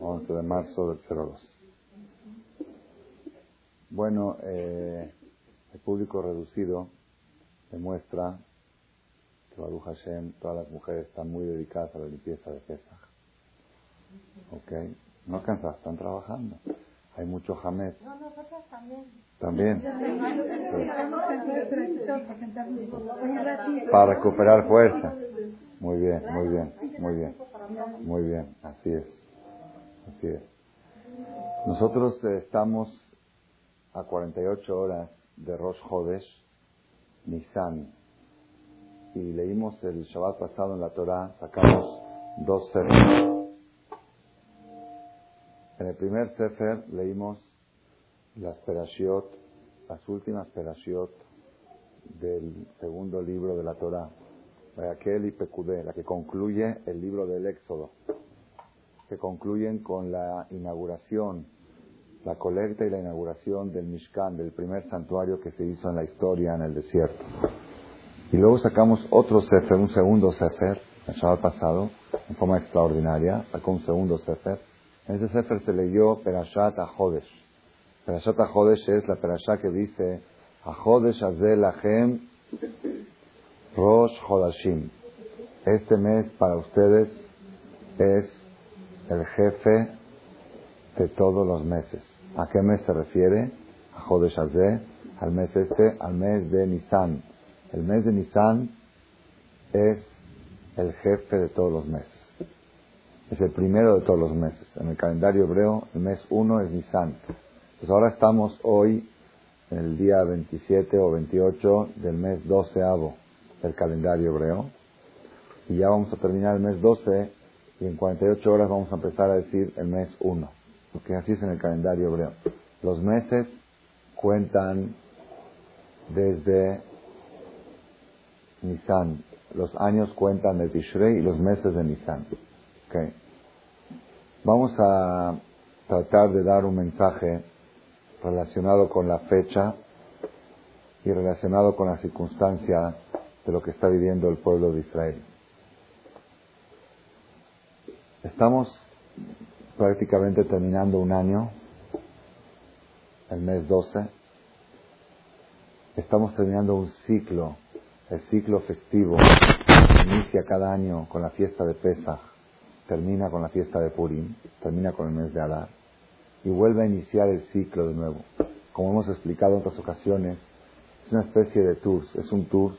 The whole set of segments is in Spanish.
11 de marzo del 02. Bueno, eh, el público reducido demuestra que Baruch Hashem, todas las mujeres están muy dedicadas a la limpieza de Pesach. ¿Ok? No cansas, están trabajando. Hay mucho jamés. No, nosotros también. También. Para recuperar fuerza. Muy bien, muy bien, muy bien. Muy bien, así es. Así es. Nosotros eh, estamos a 48 horas de Rosh Hodesh, Nisan, y leímos el Shabbat pasado en la Torah, sacamos dos sefer. En el primer sefer leímos las perashiot, las últimas perashiot del segundo libro de la Torah, aquel y Pekudé, la que concluye el libro del Éxodo, que concluyen con la inauguración la colecta y la inauguración del Mishkan, del primer santuario que se hizo en la historia en el desierto. Y luego sacamos otro Sefer, un segundo Sefer, el Shabbat pasado, en forma extraordinaria, sacó un segundo Sefer. En ese Sefer se leyó Perashat HaHodesh. Perashat HaHodesh es la Perashat que dice HaHodesh Azel Lachem Rosh Hodashim. Este mes para ustedes es el jefe de todos los meses. ¿A qué mes se refiere? A Jodesh al mes este, al mes de Nisan. El mes de Nisan es el jefe de todos los meses. Es el primero de todos los meses. En el calendario hebreo, el mes 1 es Nisan. Pues ahora estamos hoy en el día 27 o 28 del mes 12 del calendario hebreo. Y ya vamos a terminar el mes 12 y en 48 horas vamos a empezar a decir el mes 1 porque así es en el calendario hebreo. Los meses cuentan desde Nisan, los años cuentan de Tishrei y los meses de Nisan. Okay. Vamos a tratar de dar un mensaje relacionado con la fecha y relacionado con la circunstancia de lo que está viviendo el pueblo de Israel. Estamos prácticamente terminando un año, el mes 12. Estamos terminando un ciclo, el ciclo festivo, inicia cada año con la fiesta de Pesach, termina con la fiesta de Purim, termina con el mes de Adar, y vuelve a iniciar el ciclo de nuevo. Como hemos explicado en otras ocasiones, es una especie de tour, es un tour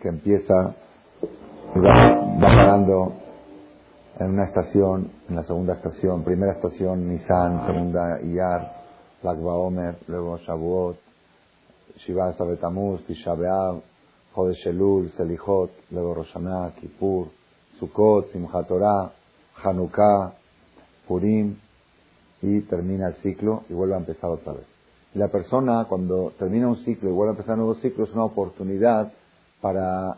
que empieza va, va parando en una estación, en la segunda estación, primera estación Nisan, segunda Iyar, Lagba Omer, luego Shavuot, Shiva Sabetamuz, Tisha B'Av, Chodesh Elul, Selichot, luego Roshaná, Kippur, Sukkot, Simchat Torah, Hanukkah, Purim, y termina el ciclo y vuelve a empezar otra vez. la persona, cuando termina un ciclo y vuelve a empezar un nuevo ciclo, es una oportunidad para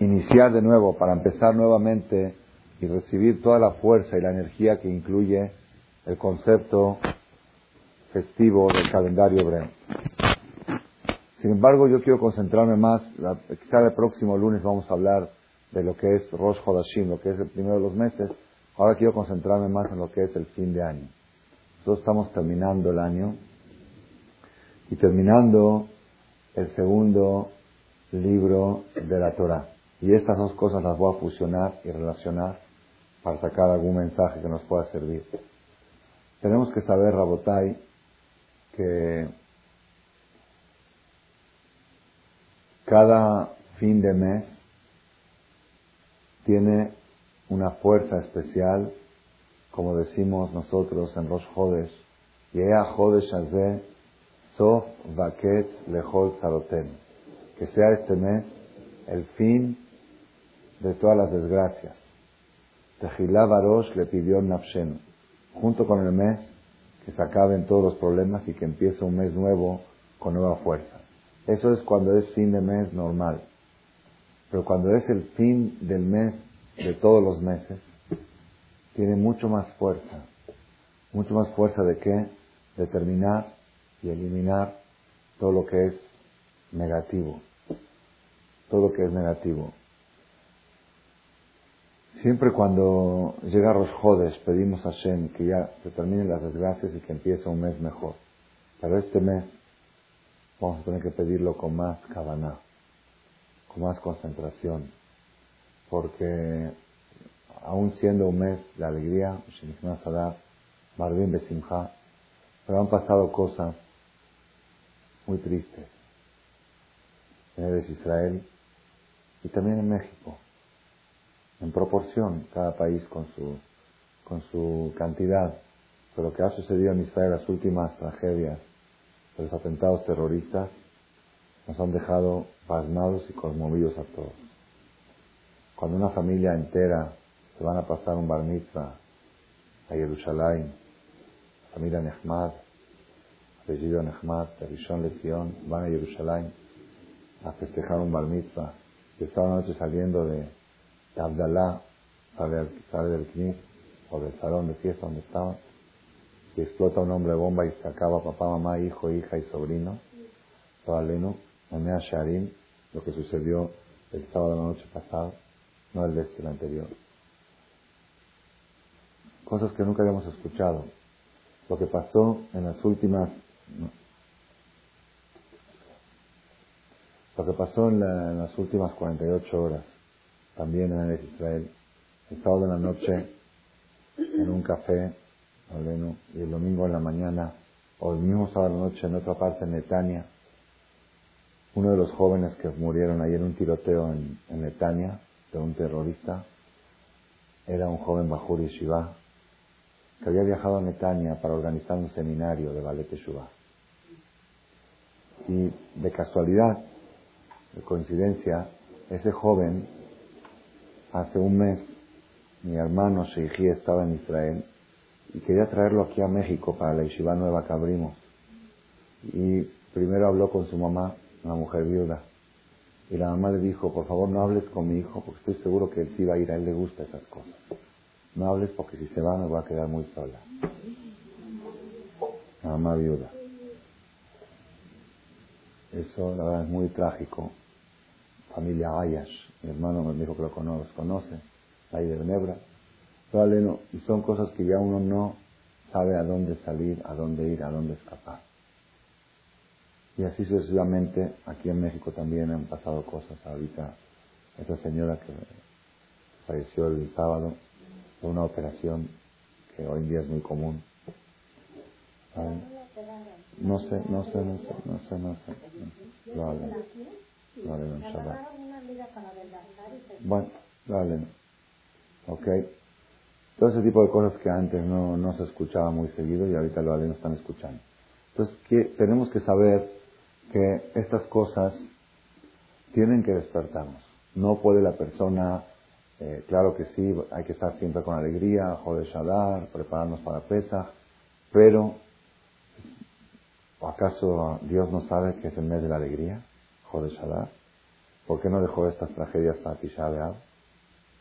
iniciar de nuevo, para empezar nuevamente y recibir toda la fuerza y la energía que incluye el concepto festivo del calendario hebreo. Sin embargo, yo quiero concentrarme más, quizá el próximo lunes vamos a hablar de lo que es Rosh Hodashim, lo que es el primero de los meses. Ahora quiero concentrarme más en lo que es el fin de año. Nosotros estamos terminando el año y terminando el segundo libro de la Torah. Y estas dos cosas las voy a fusionar y relacionar para sacar algún mensaje que nos pueda servir. Tenemos que saber, Rabotai, que cada fin de mes tiene una fuerza especial, como decimos nosotros en Rosh Hodesh, Yea Hodesh Azeh, Sof Vaket Lehol que sea este mes el fin de todas las desgracias, Tehilá Barosh le pidió Nafshen, junto con el mes, que se acaben todos los problemas y que empiece un mes nuevo con nueva fuerza. Eso es cuando es fin de mes normal. Pero cuando es el fin del mes de todos los meses, tiene mucho más fuerza. Mucho más fuerza de qué? De terminar y eliminar todo lo que es negativo. Todo lo que es negativo. Siempre cuando llega los Jodes pedimos a Shem que ya se terminen las desgracias y que empiece un mes mejor. Pero este mes vamos a tener que pedirlo con más cabana, con más concentración, porque aún siendo un mes de alegría, pero han pasado cosas muy tristes en Israel y también en México en proporción, cada país con su, con su cantidad. Pero lo que ha sucedido en Israel, las últimas tragedias los atentados terroristas, nos han dejado pasmados y conmovidos a todos. Cuando una familia entera se van a pasar un bar mitzvah a Jerusalén, familia Nehmad, apellido Nehmad, Rishon Lezion, van a Jerusalén a festejar un bar mitzvah. Y esta noche saliendo de Abdalá sale, sale del knis o del salón de fiesta donde estaba y explota un hombre bomba y se acaba papá, mamá, hijo, hija y sobrino. Leno, Mamea Sharim, lo que sucedió el sábado de la noche pasada, no el de este, el anterior. Cosas que nunca habíamos escuchado. Lo que pasó en las últimas. Lo que pasó en, en las últimas 48 horas también en Israel, el sábado de la noche en un café, y el domingo en la mañana, o el mismo sábado de la noche en otra parte, en Netania, uno de los jóvenes que murieron ahí en un tiroteo en, Netania, de un terrorista, era un joven Bajur Yeshiva, que había viajado a Netania para organizar un seminario de Ballet Yeshiva. Y de casualidad, de coincidencia, ese joven Hace un mes mi hermano Sheikhi estaba en Israel y quería traerlo aquí a México para la yeshiva nueva que abrimos. Y primero habló con su mamá, una mujer viuda. Y la mamá le dijo, por favor no hables con mi hijo porque estoy seguro que él sí va a ir, a él le gusta esas cosas. No hables porque si se va me voy a quedar muy sola. La mamá viuda. Eso la verdad es muy trágico. Familia Ayash. Mi hermano me dijo que lo conoce, conoce ahí de Nebra. No. Y son cosas que ya uno no sabe a dónde salir, a dónde ir, a dónde escapar. Y así sucesivamente, aquí en México también han pasado cosas. Ahorita, esta señora que falleció el sábado de una operación que hoy en día es muy común. No sé, no sé, no sé, no sé, no sé. Hablan en Shabbat. Bueno, dale. Ok. Todo ese tipo de cosas que antes no, no se escuchaba muy seguido y ahorita los alumnos están escuchando. Entonces, que, tenemos que saber que estas cosas tienen que despertarnos. No puede la persona, eh, claro que sí, hay que estar siempre con alegría, joder Shadar, prepararnos para Pesach, pero ¿acaso Dios no sabe que es el mes de la alegría? Shadar. ¿Por qué no dejó estas tragedias para Tisha?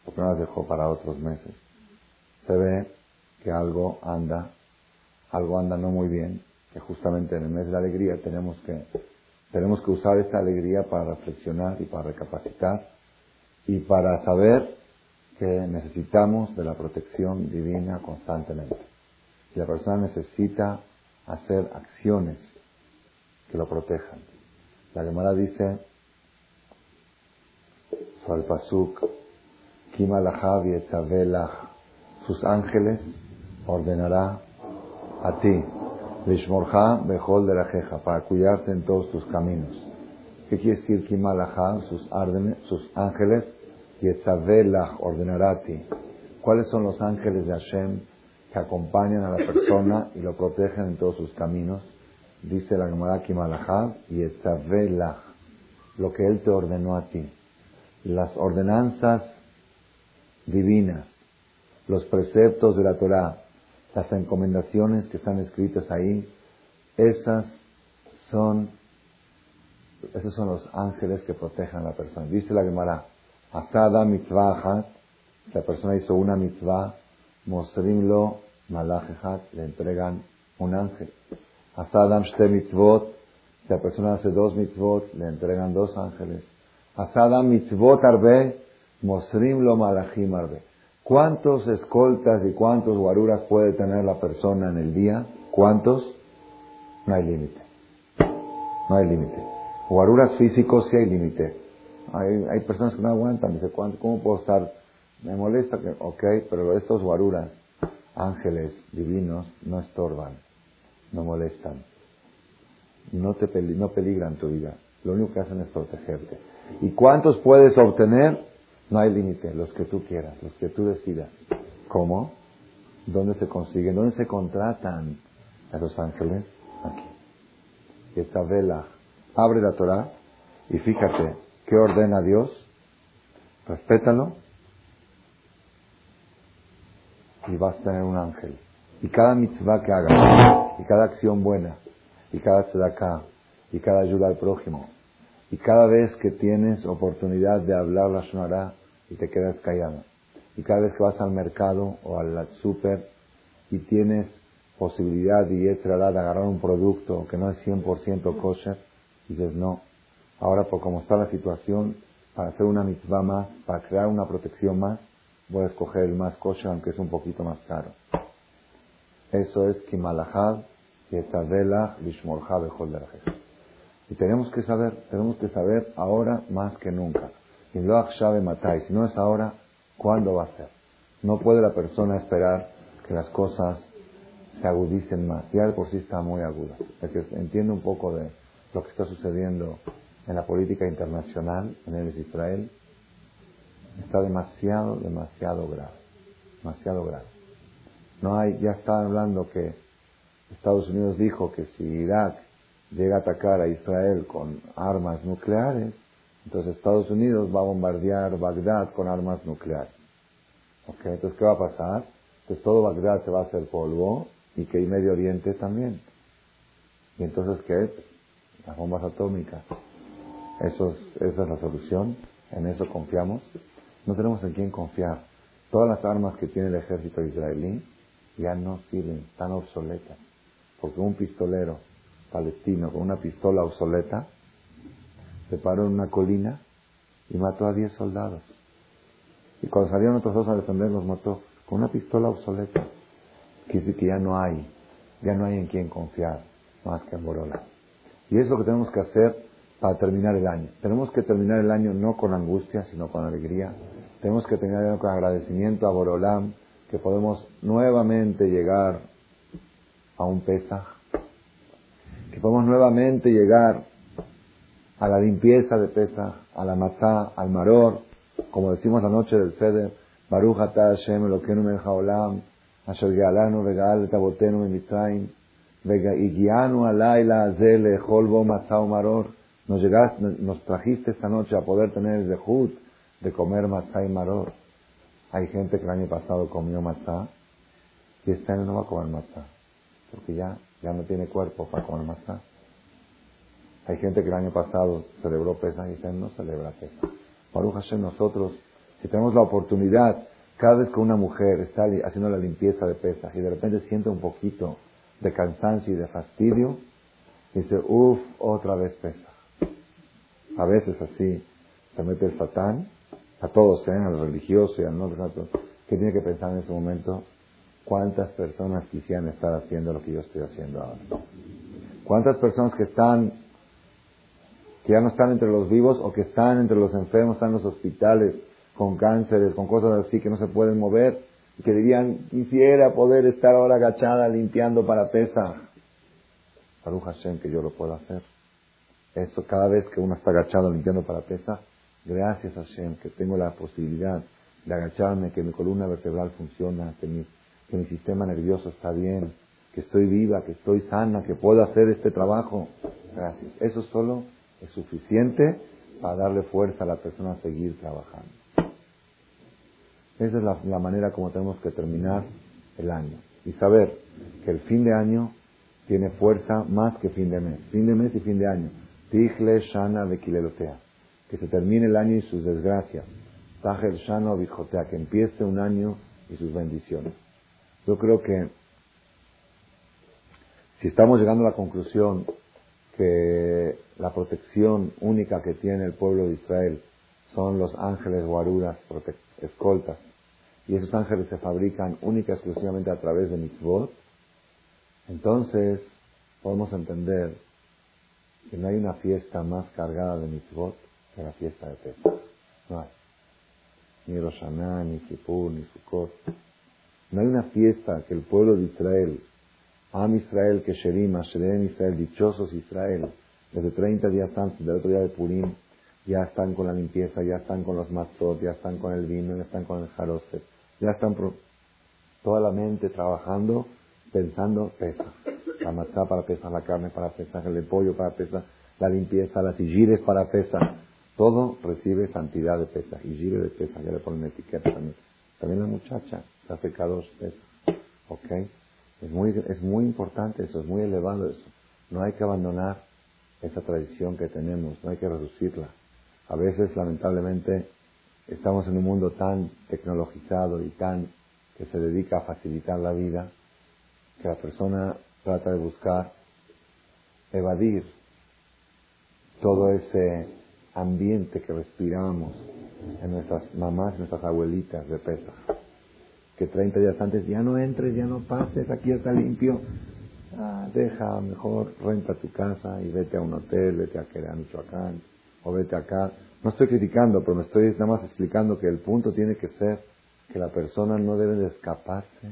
¿Por qué no las dejó para otros meses? Se ve que algo anda, algo anda no muy bien, que justamente en el mes de la alegría tenemos que, tenemos que usar esta alegría para reflexionar y para recapacitar y para saber que necesitamos de la protección divina constantemente. Y la persona necesita hacer acciones que lo protejan. La Gemara dice, al pasuk, sus ángeles ordenará a ti, Lishmorja Bejol de la Jeja, para cuidarte en todos tus caminos. ¿Qué quiere decir Kimalaja? Sus, sus ángeles, Yetzavelach ordenará a ti. ¿Cuáles son los ángeles de Hashem que acompañan a la persona y lo protegen en todos sus caminos? Dice la Gemara Kimalaja, Yetzavelach, lo que Él te ordenó a ti las ordenanzas divinas, los preceptos de la Torah, las encomendaciones que están escritas ahí, esas son, esos son los ángeles que protegen a la persona. Dice la Gemara, Asada mitzvah la persona hizo una mitzvah, mosrim lo le entregan un ángel. Asadam shte mitzvot, la persona hace dos mitzvot, le entregan dos ángeles. Asada mitzvot arbe, mosrim lo malachim arbe. ¿Cuántos escoltas y cuántos guaruras puede tener la persona en el día? ¿Cuántos? No hay límite. No hay límite. Guaruras físicos sí hay límite. Hay, hay personas que no aguantan. Dice, ¿cómo puedo estar? Me molesta que, ok, pero estos guaruras, ángeles divinos, no estorban, no molestan, no te no peligran tu vida. Lo único que hacen es protegerte. ¿Y cuántos puedes obtener? No hay límite, los que tú quieras, los que tú decidas. ¿Cómo? ¿Dónde se consiguen? ¿Dónde se contratan a los ángeles? Aquí. Esta vela abre la Torah y fíjate qué ordena Dios. Respétalo y vas a tener un ángel. Y cada mitzvah que hagas, y cada acción buena, y cada tzedakah, y cada ayuda al prójimo, y cada vez que tienes oportunidad de hablar la shonará y te quedas callado, y cada vez que vas al mercado o al super y tienes posibilidad y extra de agarrar un producto que no es 100% kosher, dices no, ahora por cómo está la situación, para hacer una mitzvah más, para crear una protección más, voy a escoger el más kosher aunque es un poquito más caro. Eso es Kimalahad, Yetavela, Lishmorha, Y tenemos que saber, tenemos que saber ahora más que nunca. Y lo si no es ahora, ¿cuándo va a ser? No puede la persona esperar que las cosas se agudicen más. Ya de por sí está muy aguda. Es que entiende un poco de lo que está sucediendo en la política internacional en el Israel está demasiado, demasiado grave. Demasiado grave. No hay, ya está hablando que Estados Unidos dijo que si Irak llega a atacar a Israel con armas nucleares, entonces Estados Unidos va a bombardear Bagdad con armas nucleares. Okay, entonces, ¿qué va a pasar? Entonces todo Bagdad se va a hacer polvo y que hay Medio Oriente también. ¿Y entonces qué es? Las bombas atómicas. Eso esa es la solución. En eso confiamos. No tenemos en quién confiar. Todas las armas que tiene el ejército israelí ya no sirven, están obsoletas. Porque un pistolero palestino con una pistola obsoleta se paró en una colina y mató a 10 soldados. Y cuando salieron otros dos a defender, los mató con una pistola obsoleta. Quiere decir que ya no hay, ya no hay en quién confiar más que en Borola. Y es lo que tenemos que hacer para terminar el año. Tenemos que terminar el año no con angustia, sino con alegría. Tenemos que terminar con agradecimiento a Borolam, que podemos nuevamente llegar a un Pesaj, que podemos nuevamente llegar a la limpieza de Pesaj, a la Matzah, al Maror, como decimos la noche del Seder, Baruch Ata Hashem Elokeinu Melech Haolam, Asher Gealanu Regal Tabotenu Mitzrayim, Vegianu Alayla Azel Echol Bo Matzah Maror, nos, llegaste, nos trajiste esta noche a poder tener el dejud de comer matzá y maror. Hay gente que el año pasado comió matzá y este año no va a comer matzá, porque ya, ya no tiene cuerpo para comer matzá. Hay gente que el año pasado celebró pesa y este año no celebra pesa. Baruch Hashem, nosotros, si tenemos la oportunidad, cada vez que una mujer está haciendo la limpieza de pesa y de repente siente un poquito de cansancio y de fastidio, dice, uff, otra vez pesa a veces así se mete el satán, a todos, ¿eh? al religioso y al no religioso, ¿qué tiene que pensar en ese momento? ¿Cuántas personas quisieran estar haciendo lo que yo estoy haciendo ahora? ¿Cuántas personas que están, que ya no están entre los vivos o que están entre los enfermos, están en los hospitales con cánceres, con cosas así que no se pueden mover y que dirían, quisiera poder estar ahora agachada limpiando para pesa? Baruch Hashem que yo lo puedo hacer. Eso cada vez que uno está agachado limpiando para pesa, gracias a Hashem que tengo la posibilidad de agacharme, que mi columna vertebral funciona, que mi, que mi sistema nervioso está bien, que estoy viva, que estoy sana, que puedo hacer este trabajo. Gracias. Eso solo es suficiente para darle fuerza a la persona a seguir trabajando. Esa es la, manera como tenemos que terminar el año. Y saber que el fin de año tiene fuerza más que fin de mes. Fin de mes y fin de año. Tichle Shana Bekilelotea. Que se termine el año y sus desgracias. Tajel Shana Bijotea. Que empiece un año y sus bendiciones. Yo creo que si estamos llegando a la conclusión que la protección única que tiene el pueblo de Israel son los ángeles guaruras, escoltas, y esos ángeles se fabrican única y exclusivamente a través de mitzvot, entonces podemos entender que no hay una fiesta más cargada de mitzvot que la fiesta de Pesach. No hay. Ni Rosh ni Kippur, ni Sukkot. No hay una fiesta que el pueblo de Israel, Am Israel, Kesherim, Asherem Israel, dichosos Israel, desde 30 días antes del otro día de Purim, ya están con la limpieza, ya están con los matzot, ya están con el vino, ya están con el jaroset, ya están toda la mente trabajando, pensando pesa. La matzá para pesar, la carne para pesar, el pollo para pesar, la limpieza, las sigires para pesar. Todo recibe santidad de pesa. Y de pesa, ya le ponen etiqueta también. También la muchacha se hace cada dos ¿Ok? Es muy, es muy importante eso, es muy elevado eso. No hay que abandonar esa tradición que tenemos, no hay que reducirla. A veces, lamentablemente, estamos en un mundo tan tecnologizado y tan que se dedica a facilitar la vida, que la persona trata de buscar evadir todo ese ambiente que respiramos en nuestras mamás, nuestras abuelitas de pesa. Que 30 días antes ya no entres, ya no pases, aquí está limpio. Ah, deja, mejor renta tu casa y vete a un hotel, vete a Querán, Michoacán, o vete acá. No estoy criticando, pero me estoy nada más explicando que el punto tiene que ser que la persona no debe de escaparse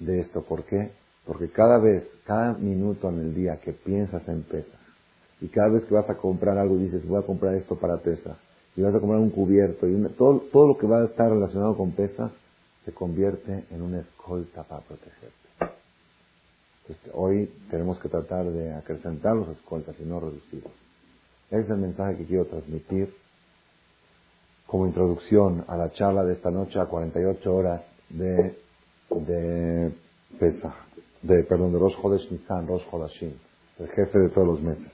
de esto. ¿Por qué? Porque cada vez, cada minuto en el día que piensas en pesa, y cada vez que vas a comprar algo dices, voy a comprar esto para pesa, y vas a comprar un cubierto, y todo, todo lo que va a estar relacionado con pesa, se convierte en una escolta para protegerte. hoy tenemos que tratar de acrecentar los escoltas y no reducirlos. Ese es el mensaje que quiero transmitir como introducción a la charla de esta noche a 48 horas de, de Pesach, de, perdón, de Rosh Chodesh Nisan, Rosh Chodashim, el jefe de todos los meses.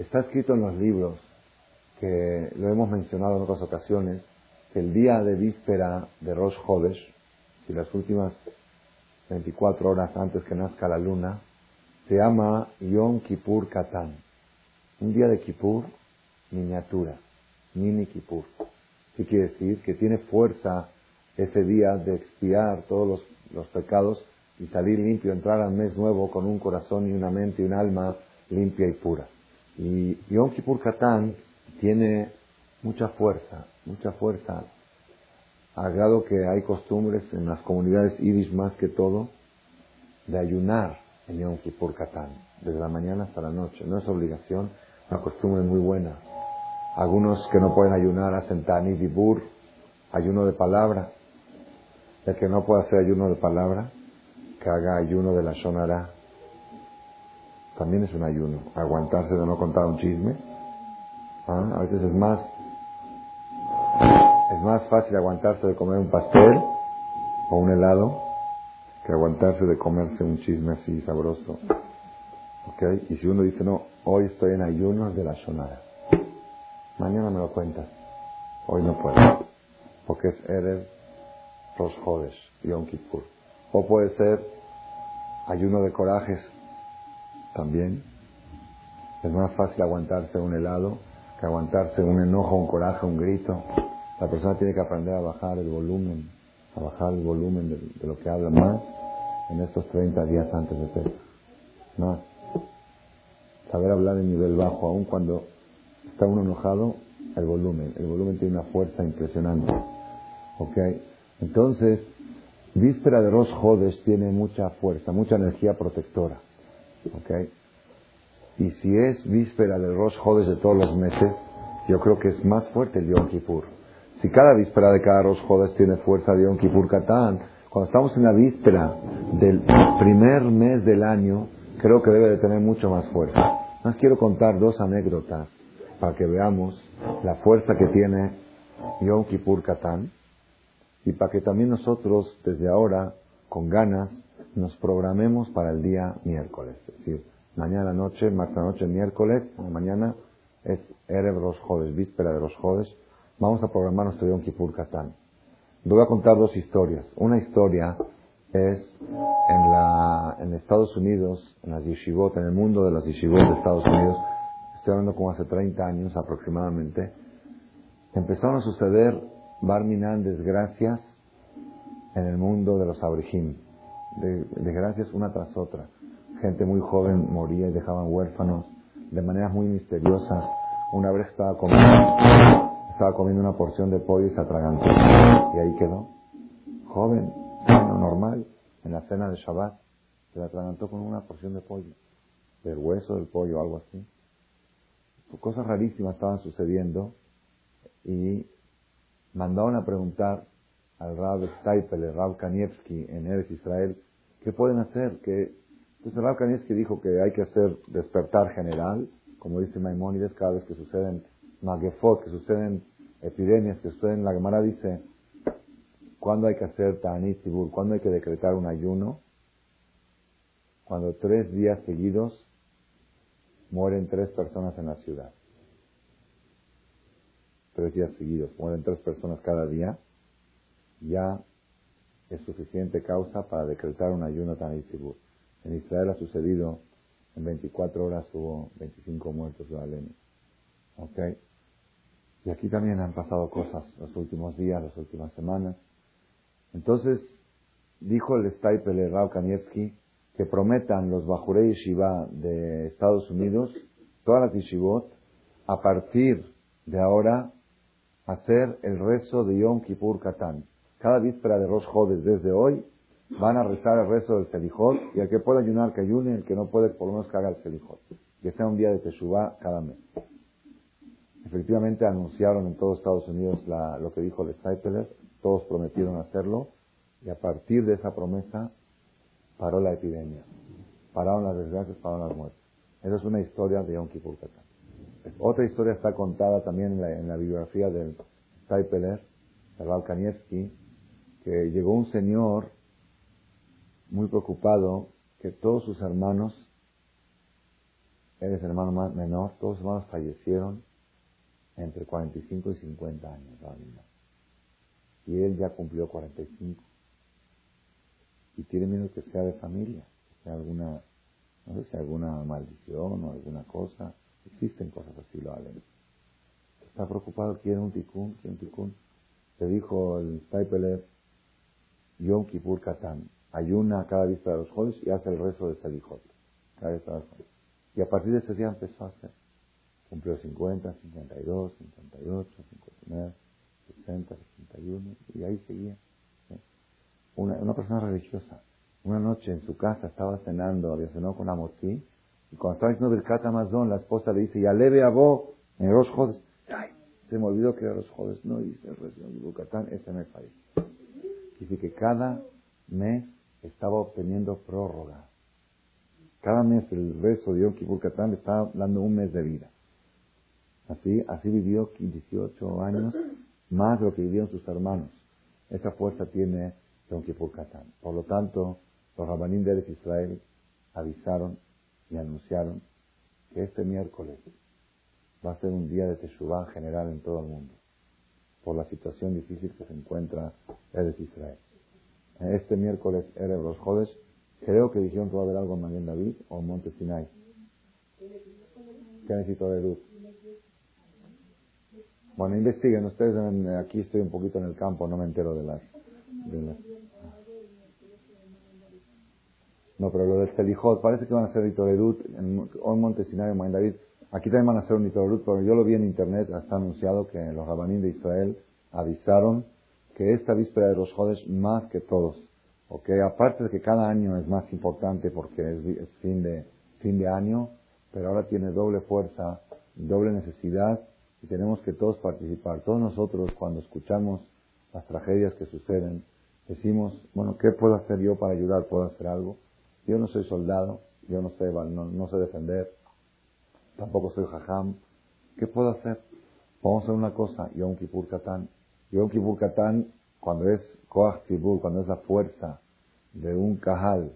Está escrito en los libros que lo hemos mencionado en otras ocasiones, que el día de víspera de Rosh Chodesh, y las últimas 24 horas antes que nazca la luna, se llama Yom Kippur Katan. Un día de Kippur, miniatura, mini Kippur. ¿Qué quiere decir? Que tiene fuerza ese día de expiar todos los pecados y salir limpio, entrar al mes nuevo con un corazón y una mente y un alma limpia y pura. Y Yom Kippur Katan tiene mucha fuerza, mucha fuerza, al grado que hay costumbres en las comunidades iris más que todo de ayunar en Yom Kippur Katán, desde la mañana hasta la noche. No es obligación, una costumbre muy buena. Algunos que no pueden ayunar hacen Tani Dibur, ayuno de palabra. El que no puede hacer ayuno de palabra, que haga ayuno de la Shonara. También es un ayuno, aguantarse de no contar un chisme ¿Ah? A veces es más, es más fácil aguantarse de comer un pastel o un helado que aguantarse de comerse un chisme así sabroso. ¿Ok? Y si uno dice, no, hoy estoy en ayunos de la sonada, mañana me lo cuentas, hoy no puedo, porque es Erev Rosh Hodesh, Yom Kippur. O puede ser ayuno de corajes, también. Es más fácil aguantarse un helado que aguantarse un enojo, un coraje, un grito. La persona tiene que aprender a bajar el volumen, a bajar el volumen de, lo que habla más en estos 30 días antes de Pesach. Más. Saber hablar en nivel bajo, aun cuando está uno enojado, el volumen. El volumen tiene una fuerza impresionante. ¿Ok? Entonces, víspera de Rosh Jodes tiene mucha fuerza, mucha energía protectora. ¿Ok? Y si es víspera del Rosh Hodesh de todos los meses, yo creo que es más fuerte el Yom Kippur. Si cada víspera de cada Rosh Hodesh tiene fuerza de Yom Kippur Katán, cuando estamos en la víspera del primer mes del año, creo que debe de tener mucho más fuerza. Más quiero contar dos anécdotas para que veamos la fuerza que tiene Yom Kippur Katán y para que también nosotros desde ahora, con ganas, nos programemos para el día miércoles. Es decir, mañana noche, más noche, miércoles, mañana es Erev Rosh Jodes, víspera de los Jodes, vamos a programar nuestro Yom Kippur Katán. Voy a contar dos historias. Una historia es en, la, en Estados Unidos, en las yeshivot, en el mundo de las yeshivot de Estados Unidos, estoy hablando como hace 30 años aproximadamente, empezaron a suceder Barminan desgracias en el mundo de los abrijim. desgracias una tras otra. Gente muy joven moría y dejaban huérfanos de maneras muy misteriosas. Una vez estaba comiendo, estaba comiendo una porción de pollo y se atragantó. Y ahí quedó. Joven, bueno, normal, en la cena de Shabbat, se atragantó con una porción de pollo. Del hueso del pollo, algo así. Cosas rarísimas estaban sucediendo y mandaron a preguntar al Rab Steipel, el Rab Kanievski en Eres Israel, ¿qué pueden hacer? Que, entonces el Rab Kanievski dijo que hay que hacer despertar general, como dice Maimónides, cada vez que suceden magefot, que suceden epidemias, que suceden, la Gemara dice, ¿cuándo hay que hacer Ta'anit Tibur? ¿Cuándo hay que decretar un ayuno? Cuando tres días seguidos mueren tres personas en la ciudad tres días seguidos, mueren tres personas cada día, ya es suficiente causa para decretar un ayuno tan isibur. En Israel ha sucedido, en 24 horas hubo 25 muertos de Alem. ¿Ok? Y aquí también han pasado cosas los últimos días, las últimas semanas. Entonces, dijo el Staipel Rav Kanievski que prometan los Bajurei Shiva de Estados Unidos, todas las Yeshivot, a partir de ahora hacer el rezo de Yom Kippur Katán. Cada víspera de Rosh Hodes desde hoy van a rezar el rezo del Selijot y el que pueda ayunar que ayune, el que no puede por lo menos que haga el Selijot. Que sea un día de Teshuvah cada mes. Efectivamente anunciaron en todos Estados Unidos lo que dijo el Stapler, todos prometieron hacerlo y a partir de esa promesa paró la epidemia, pararon las desgracias, pararon las muertes. Esa es una historia de Yom Kippur Katán. Otra historia está contada también en la, biografía del Taipeler, Rav Kanievski, llegó un señor muy preocupado que todos sus hermanos, él es el hermano más menor, todos sus hermanos fallecieron entre 45 y 50 años. Y él ya cumplió 45. Y tiene miedo que sea de familia, que sea alguna, no sé si alguna maldición o alguna cosa. Existen cosas así, lo hacen. Está preocupado, quiere un ticún, quiere un ticún. Le dijo el Staipeler, Yom Kippur Katán, ayuna cada vista de los jóvenes y hace el rezo de Sadijot. Cada Y a partir de ese día empezó a hacer. Cumplió 50, 52, 58, 59, 60, 61, y ahí seguía. Una, una persona religiosa. Una noche en su casa estaba cenando, había cenado con Amotí, y cuando estaba diciendo Birkat Amazon, la esposa le dice, ya leve a vos en Rosh Jodes. Ay, se me olvidó que era Rosh Jodes. No rezo de Bucatán, este mes falleció. Dice que cada mes estaba obteniendo prórroga. Cada mes el rezo de Yom Kippur le estaba dando un mes de vida. Así, así vivió 18 años, más de lo que vivieron sus hermanos. Esa fuerza tiene Yom Kippur Por lo tanto, los rabanín de Israel avisaron y anunciaron que este miércoles va a ser un día de Teshuvah general en todo el mundo, por la situación difícil que se encuentra Eres Israel. Este miércoles, Erev los Jodes, creo que dijeron que va a haber algo en Magen David o en Monte Sinai. ¿Qué necesito de luz? Bueno, investiguen ustedes, aquí estoy un poquito en el campo, no me entero de las... De las no, pero lo del Selijot, parece que van a hacer Itolerut en, en Monte Sinai, en David. Aquí también van a hacer un Itolerut, pero yo lo vi en internet, está anunciado que los rabanín de Israel avisaron que esta víspera de los Jodes más que todos. ¿ok? Aparte de que cada año es más importante porque es, fin, de, fin de año, pero ahora tiene doble fuerza, doble necesidad y tenemos que todos participar. Todos nosotros cuando escuchamos las tragedias que suceden, decimos, bueno, ¿qué puedo hacer yo para ayudar? ¿Puedo hacer algo? Yo no soy soldado, yo no sé, no, sé defender, tampoco soy jajam. ¿Qué puedo hacer? Vamos a hacer una cosa, Yom Kippur Katán. Yom Kippur Katán, cuando es Koach cuando es la fuerza de un Kahal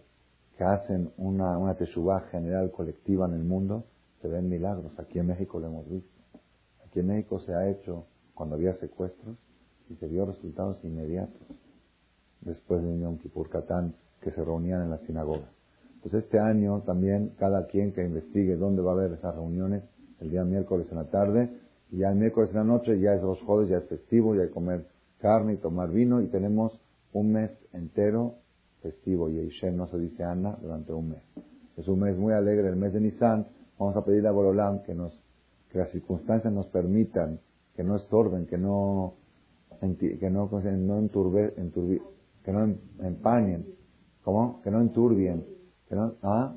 que hacen una, una teshuvah general colectiva en el mundo, se ven milagros. Aquí en México lo hemos visto. Aquí en México se ha hecho cuando había secuestros y se vio resultados inmediatos después de Yom Kippur Katán que se reunían en las sinagogas. Pues este año también cada quien que investigue dónde va a haber esas reuniones, el día miércoles en la tarde, Y ya el miércoles de la noche ya es los jueves, ya es festivo, ya hay que comer carne y tomar vino y tenemos un mes entero festivo. Y Eishem no se dice Ana durante un mes. Es un mes muy alegre, el mes de Nisan. Vamos a pedir a Borolam que nos, que las circunstancias nos permitan, que no estorben, que no, que no, no enturbe, que no empañen, ¿cómo? Que no enturbien, que no, ¿ah?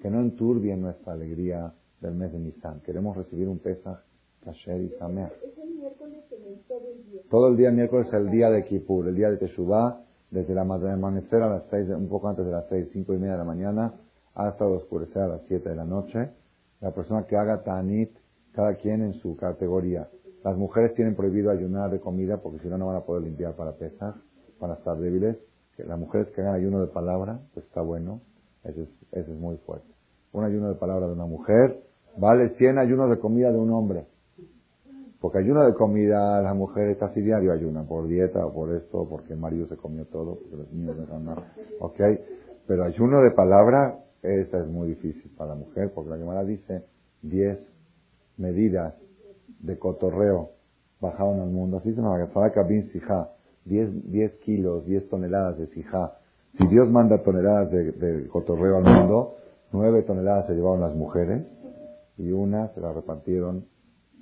que no enturbien nuestra alegría del mes de Nisan. Queremos recibir un Pesach Kasher y Sameach. Todo el día miércoles es el día de Kippur, el día de Teshuvah, desde la amanecer a las seis, un poco antes de las seis, cinco y media de la mañana, hasta oscurecer a las siete de la noche. La persona que haga Tanit, cada quien en su categoría. Las mujeres tienen prohibido ayunar de comida porque si no, no van a poder limpiar para pesar, para estar débiles. Las mujeres que hagan ayuno de palabra, pues está bueno. Ese es, ese es muy fuerte. Un ayuno de palabra de una mujer vale 100 ayunos de comida de un hombre. Porque ayuno de comida, las mujeres casi diario ayunan, por dieta o por esto, porque el marido se comió todo, porque los niños no nada. Ok, pero ayuno de palabra, esa es muy difícil para la mujer, porque la Gemara dice 10 medidas de cotorreo bajaron al mundo. Así se llama, Kabin Sijá, 10, 10 kilos, 10 toneladas de Sijá. Si Dios manda toneladas de, de cotorreo al mundo, 9 toneladas se llevaron las mujeres y una se la repartieron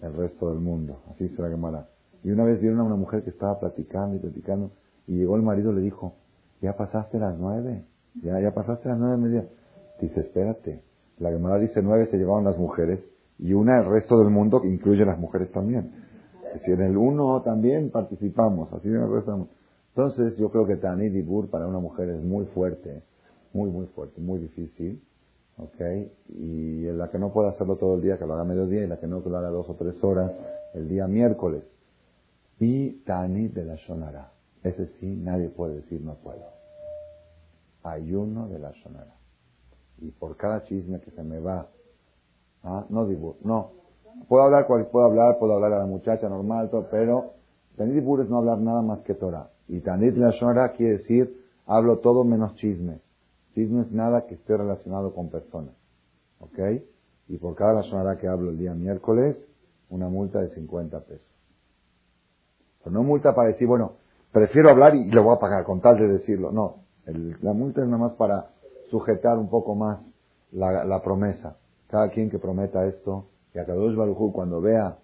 el resto del mundo. Así se la llamará. Y una vez vieron a una mujer que estaba platicando y platicando, y llegó el marido y le dijo, ya pasaste las nueve, ya, ya pasaste las nueve media. Dice, espérate, la Gemara dice nueve se llevaron las mujeres, y una el resto del mundo, que incluye las mujeres también. Decir, en el uno también participamos, así en el resto Entonces, yo creo que Tanit Dibur para una mujer es muy fuerte, muy, muy fuerte, muy difícil. ¿ok? Y la que no puede hacerlo todo el día, que lo haga mediodía, y la que no, que lo haga dos o tres horas el día miércoles. Y Tani de la Shonara. Ese sí, nadie puede decir no puedo. Ayuno de la Shonara. Y por cada chisme que se me va, ¿ah? no digo, no. Puedo hablar, puedo hablar, puedo hablar a la muchacha normal, pero Tanit Dibur es no hablar nada más que Torah. Y Tanit de la Shonara quiere decir, hablo todo menos chisme no es nada que esté relacionado con personas. ¿Ok? Y por cada sonará que hablo el día miércoles, una multa de 50 pesos. No multa para decir, bueno, prefiero hablar y lo voy a pagar con tal de decirlo. No, la multa es nada más para sujetar un poco más la, promesa. Cada quien que prometa esto, y a dos Barujú cuando vea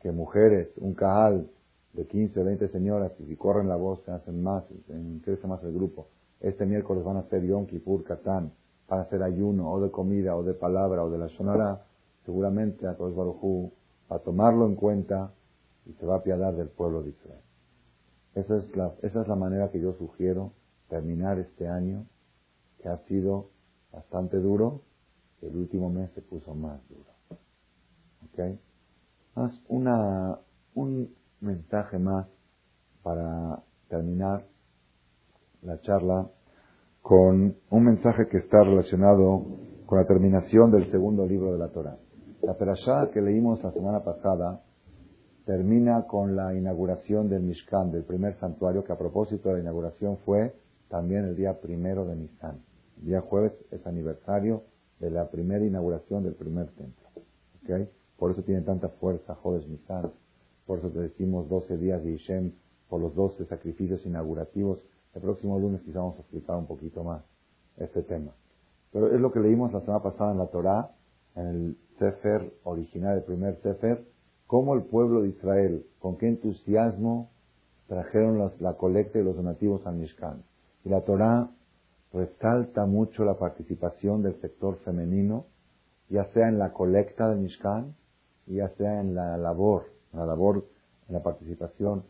que mujeres, un cajal de 15, 20 señoras, y si corren la voz, se hacen más, crece más el grupo, este miércoles van a hacer Yom Kippur, Katán, van a hacer ayuno, o de comida, o de palabra, o de la sonora. Seguramente a todos Barujú va a tomarlo en cuenta y se va a apiadar del pueblo de Israel. Esa es la, esa es la manera que yo sugiero terminar este año, que ha sido bastante duro, el último mes se puso más duro. ¿Ok? Más una, un mensaje más para terminar la charla con un mensaje que está relacionado con la terminación del segundo libro de la Torah. La perashá que leímos la semana pasada termina con la inauguración del Mishkan, del primer santuario, que a propósito de la inauguración fue también el día primero de Nisan. El día jueves es aniversario de la primera inauguración del primer templo. ¿Okay? Por eso tiene tanta fuerza Jodes Nisan. Por eso te decimos 12 días de Ishem por los 12 sacrificios inaugurativos el próximo lunes quizá vamos a explicar un poquito más este tema. Pero es lo que leímos la semana pasada en la Torá, en el Sefer original, el primer Sefer, cómo el pueblo de Israel, con qué entusiasmo trajeron la colecta y los donativos al Mishkan. Y la Torá resalta mucho la participación del sector femenino, ya sea en la colecta del Mishkan, ya sea en la labor, la labor, la participación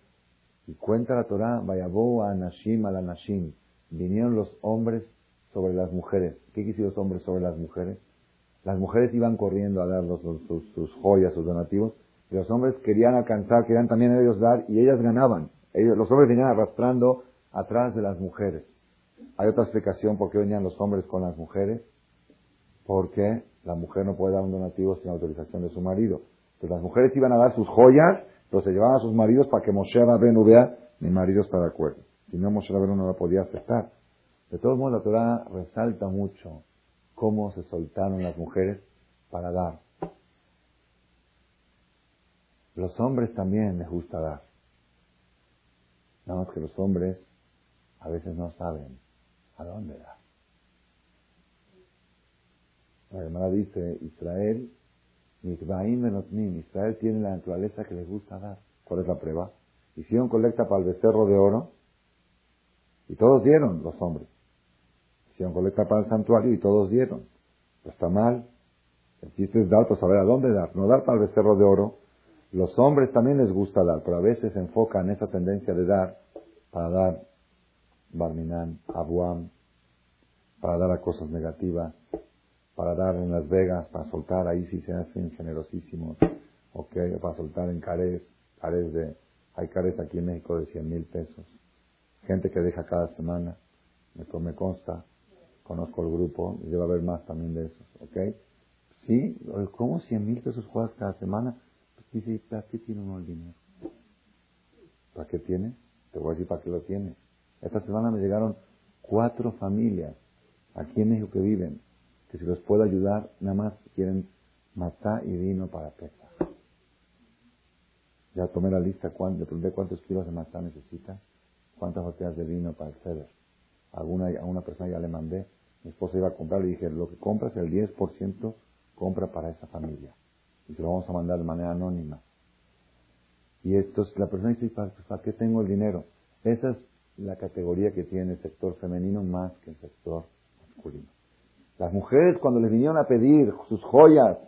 y cuenta la Torah, Vayabou a Nashim a la Nashim. Vinieron los hombres sobre las mujeres. ¿Qué quisieron los hombres sobre las mujeres? Las mujeres iban corriendo a dar sus, joyas, sus donativos, y los hombres querían alcanzar, querían también ellos dar, y ellas ganaban. Ellos, los hombres venían arrastrando atrás de las mujeres. Hay otra explicación por qué venían los hombres con las mujeres. Porque la mujer no puede dar un donativo sin autorización de su marido. Entonces las mujeres iban a dar sus joyas entonces llevaban a sus maridos para que Moshe Rabenu vea, mi marido está de acuerdo. Si no, Moshe Rabenu no lo podía aceptar. De todos modos, la Torah resalta mucho cómo se soltaron las mujeres para dar. Los hombres también les gusta dar. Nada más que los hombres a veces no saben a dónde dar. La hermana dice, Israel, Israel tiene la naturaleza que les gusta dar. ¿Cuál es la prueba? Hicieron colecta para el becerro de oro y todos dieron los hombres. Hicieron colecta para el santuario y todos dieron. Está mal. El chiste es dar, pues saber a dónde dar. No dar para el becerro de oro. Los hombres también les gusta dar, pero a veces enfocan en esa tendencia de dar para dar Barminan, Abuam, para dar a cosas negativas, para dar en Las Vegas, para soltar, ahí sí se hacen generosísimos, ok, para soltar en cares, cares de, hay cares aquí en México de 100 mil pesos, gente que deja cada semana, me, me consta, conozco el grupo, y debe haber más también de esos, ok, sí, ¿cómo 100 mil pesos juegas cada semana? Pues dice, ¿para qué tiene uno el dinero? ¿Para qué tiene? Te voy a decir para qué lo tiene. Esta semana me llegaron cuatro familias aquí en México que viven que si los puedo ayudar, nada más quieren matá y vino para pesar. Ya tomé la lista, le pregunté cuántos kilos de matá necesita, cuántas botellas de vino para el ceder. Alguna, a una persona ya le mandé, mi esposa iba a comprar, le dije, lo que compras, el 10% compra para esa familia. Y se lo vamos a mandar de manera anónima. Y esto, la persona dice, ¿para, ¿para qué tengo el dinero? Esa es la categoría que tiene el sector femenino más que el sector masculino. Las mujeres cuando les vinieron a pedir sus joyas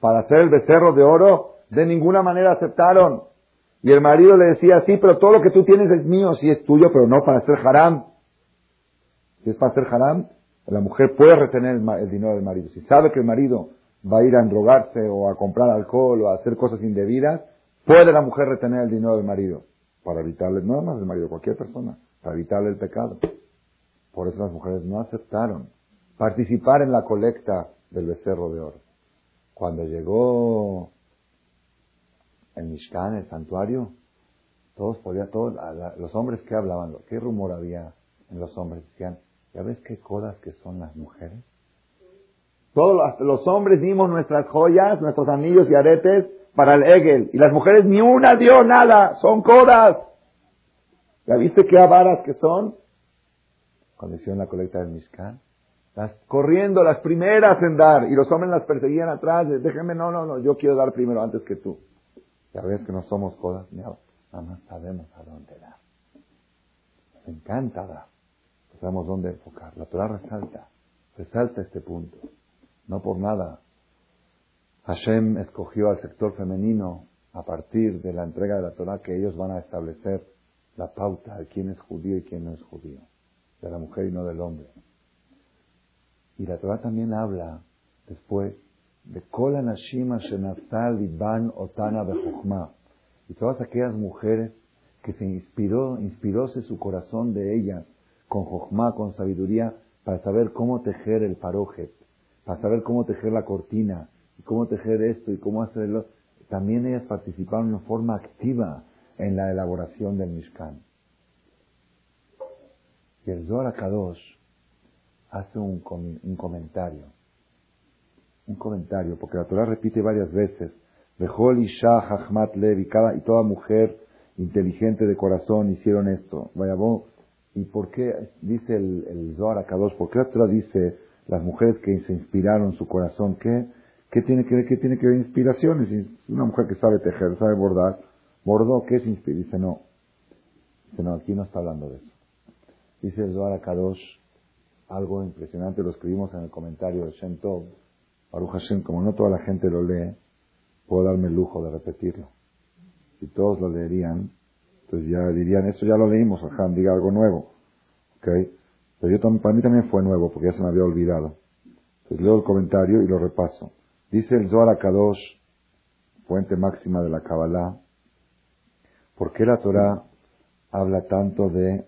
para hacer el becerro de oro, de ninguna manera aceptaron. Y el marido le decía, sí, pero todo lo que tú tienes es mío, sí es tuyo, pero no para hacer haram. Si es para hacer haram, la mujer puede retener el, dinero del marido. Si sabe que el marido va a ir a endrogarse o a comprar alcohol o a hacer cosas indebidas, puede la mujer retener el dinero del marido. Para evitarle, no más del marido, cualquier persona, para evitarle el pecado. Por eso las mujeres no aceptaron participar en la colecta del becerro de oro. Cuando llegó el Mishkan, el santuario, todos podían, todos, los hombres que hablaban, qué rumor había en los hombres, decían, ¿ya ves qué codas que son las mujeres? Todos los hombres dimos nuestras joyas, nuestros anillos y aretes para el Egel, y las mujeres ni una dio nada, son codas. ¿Ya viste qué avaras que son? Cuando hicieron la colecta del Mishkan, las, corriendo las primeras en dar, y los hombres las perseguían atrás, déjeme, no, no, no, yo quiero dar primero antes que tú. Ya ves que no somos cosas, nada más sabemos a dónde dar. Nos encanta dar, sabemos dónde enfocar. La Torah resalta, resalta este punto. No por nada. Hashem escogió al sector femenino a partir de la entrega de la Torah que ellos van a establecer la pauta de quién es judío y quién no es judío, de la mujer y no del hombre. Y la Torah también habla después de Kol Nashima Liban Otana Y todas aquellas mujeres que se inspiró, inspiróse su corazón de ellas con Jochma, con sabiduría, para saber cómo tejer el parojet, para saber cómo tejer la cortina, y cómo tejer esto y cómo hacerlo. También ellas participaron de forma activa en la elaboración del Mishkan. Y el Zohar Kadosh hace un, un comentario. Un comentario, porque la Torah repite varias veces. Bejol Isha Hachmat Levi, cada, y toda mujer inteligente de corazón hicieron esto. Vaya, ¿y por qué dice el, el Zohar Akadosh? ¿Por qué la Torah dice las mujeres que se inspiraron su corazón? ¿Qué, qué tiene que ver, qué tiene que ver inspiraciones? Una mujer que sabe tejer, sabe bordar, bordó, ¿qué es inspiración? Dice, no. Dice, no, aquí no está hablando de eso. Dice el Zohar Akadosh, algo impresionante, lo escribimos en el comentario de Shem Tov, Baruch Hashem, como no toda la gente lo lee, puedo darme el lujo de repetirlo. Si todos lo leerían, pues ya dirían, eso ya lo leímos, Ajam, diga algo nuevo. ¿Ok? Pero yo, para mí también fue nuevo, porque ya se me había olvidado. Entonces leo el comentario y lo repaso. Dice el Zohar Kadosh, fuente máxima de la Kabbalah, ¿por qué la Torah habla tanto de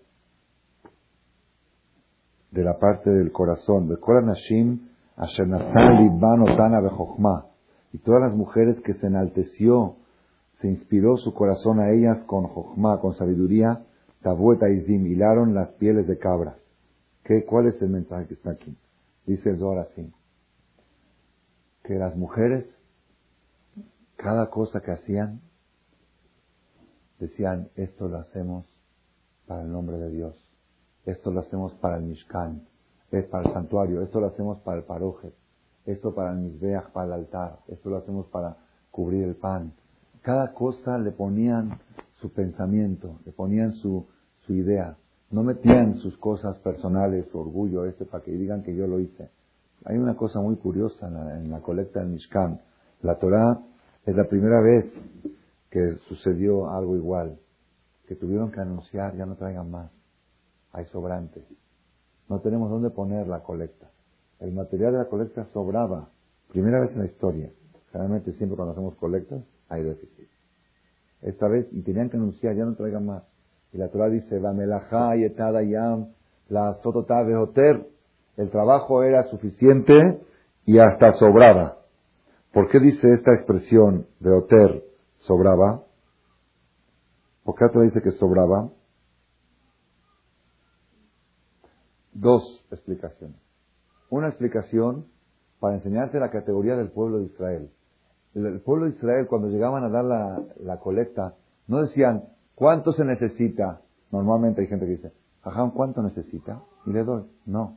de la parte del corazón. Y todas las mujeres que se enalteció, se inspiró su corazón a ellas con jochma, con sabiduría, tabueta y zim, hilaron las pieles de cabras. ¿Qué, ¿Cuál es el mensaje que está aquí? Dice el Zohar así, que las mujeres, cada cosa que hacían, decían, esto lo hacemos para el nombre de Dios, esto lo hacemos para el Mishkan, es para el santuario, esto lo hacemos para el paroje, esto para el Mizbeach, para el altar, esto lo hacemos para cubrir el pan. Cada cosa le ponían su pensamiento, le ponían su, su idea. No metían sus cosas personales, su orgullo este, para que digan que yo lo hice. Hay una cosa muy curiosa en la, colecta del Mishkan. La Torah es la primera vez que sucedió algo igual, que tuvieron que anunciar, ya no traigan más, hay sobrantes. No tenemos dónde poner la colecta. El material de la colecta sobraba, primera vez en la historia. Generalmente siempre cuando hacemos colectas hay déficit. Esta vez, y tenían que anunciar, ya no traigan más. Y la Torah dice, la yetada yam, la. El trabajo era suficiente y hasta sobraba. ¿Por qué dice esta expresión de Oter sobraba? ¿Por qué otra dice que sobraba? Dos explicaciones. Una explicación para enseñarte la categoría del pueblo de Israel. El, pueblo de Israel, cuando llegaban a dar la, la, colecta, no decían, ¿cuánto se necesita? Normalmente hay gente que dice, Jajam, ¿cuánto necesita? Y le doy. No.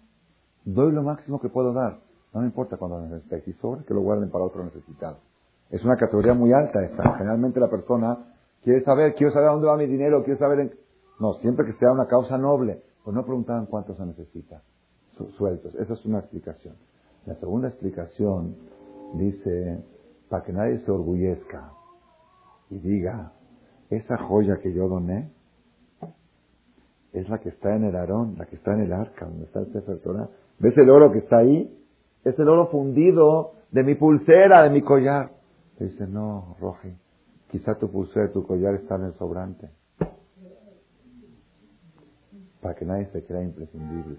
Doy lo máximo que puedo dar. No me importa cuando necesite. Si sobra, que lo guarden para otro necesitado. Es una categoría muy alta esta. Generalmente la persona quiere saber, quiero saber dónde va mi dinero, quiero saber en... No, siempre que sea una causa noble. Pues no preguntaban cuánto se necesita. sueltos. Esa es una explicación. La segunda explicación dice, para que nadie se orgullezca y diga, esa joya que yo doné es la que está en el arón, la que está en el arca, donde está el. ¿Ves el oro que está ahí? Es el oro fundido de mi pulsera, de mi collar. Dice, no, Roji, quizá tu pulsera tu collar están en el sobrante. Para que nadie se crea imprescindible.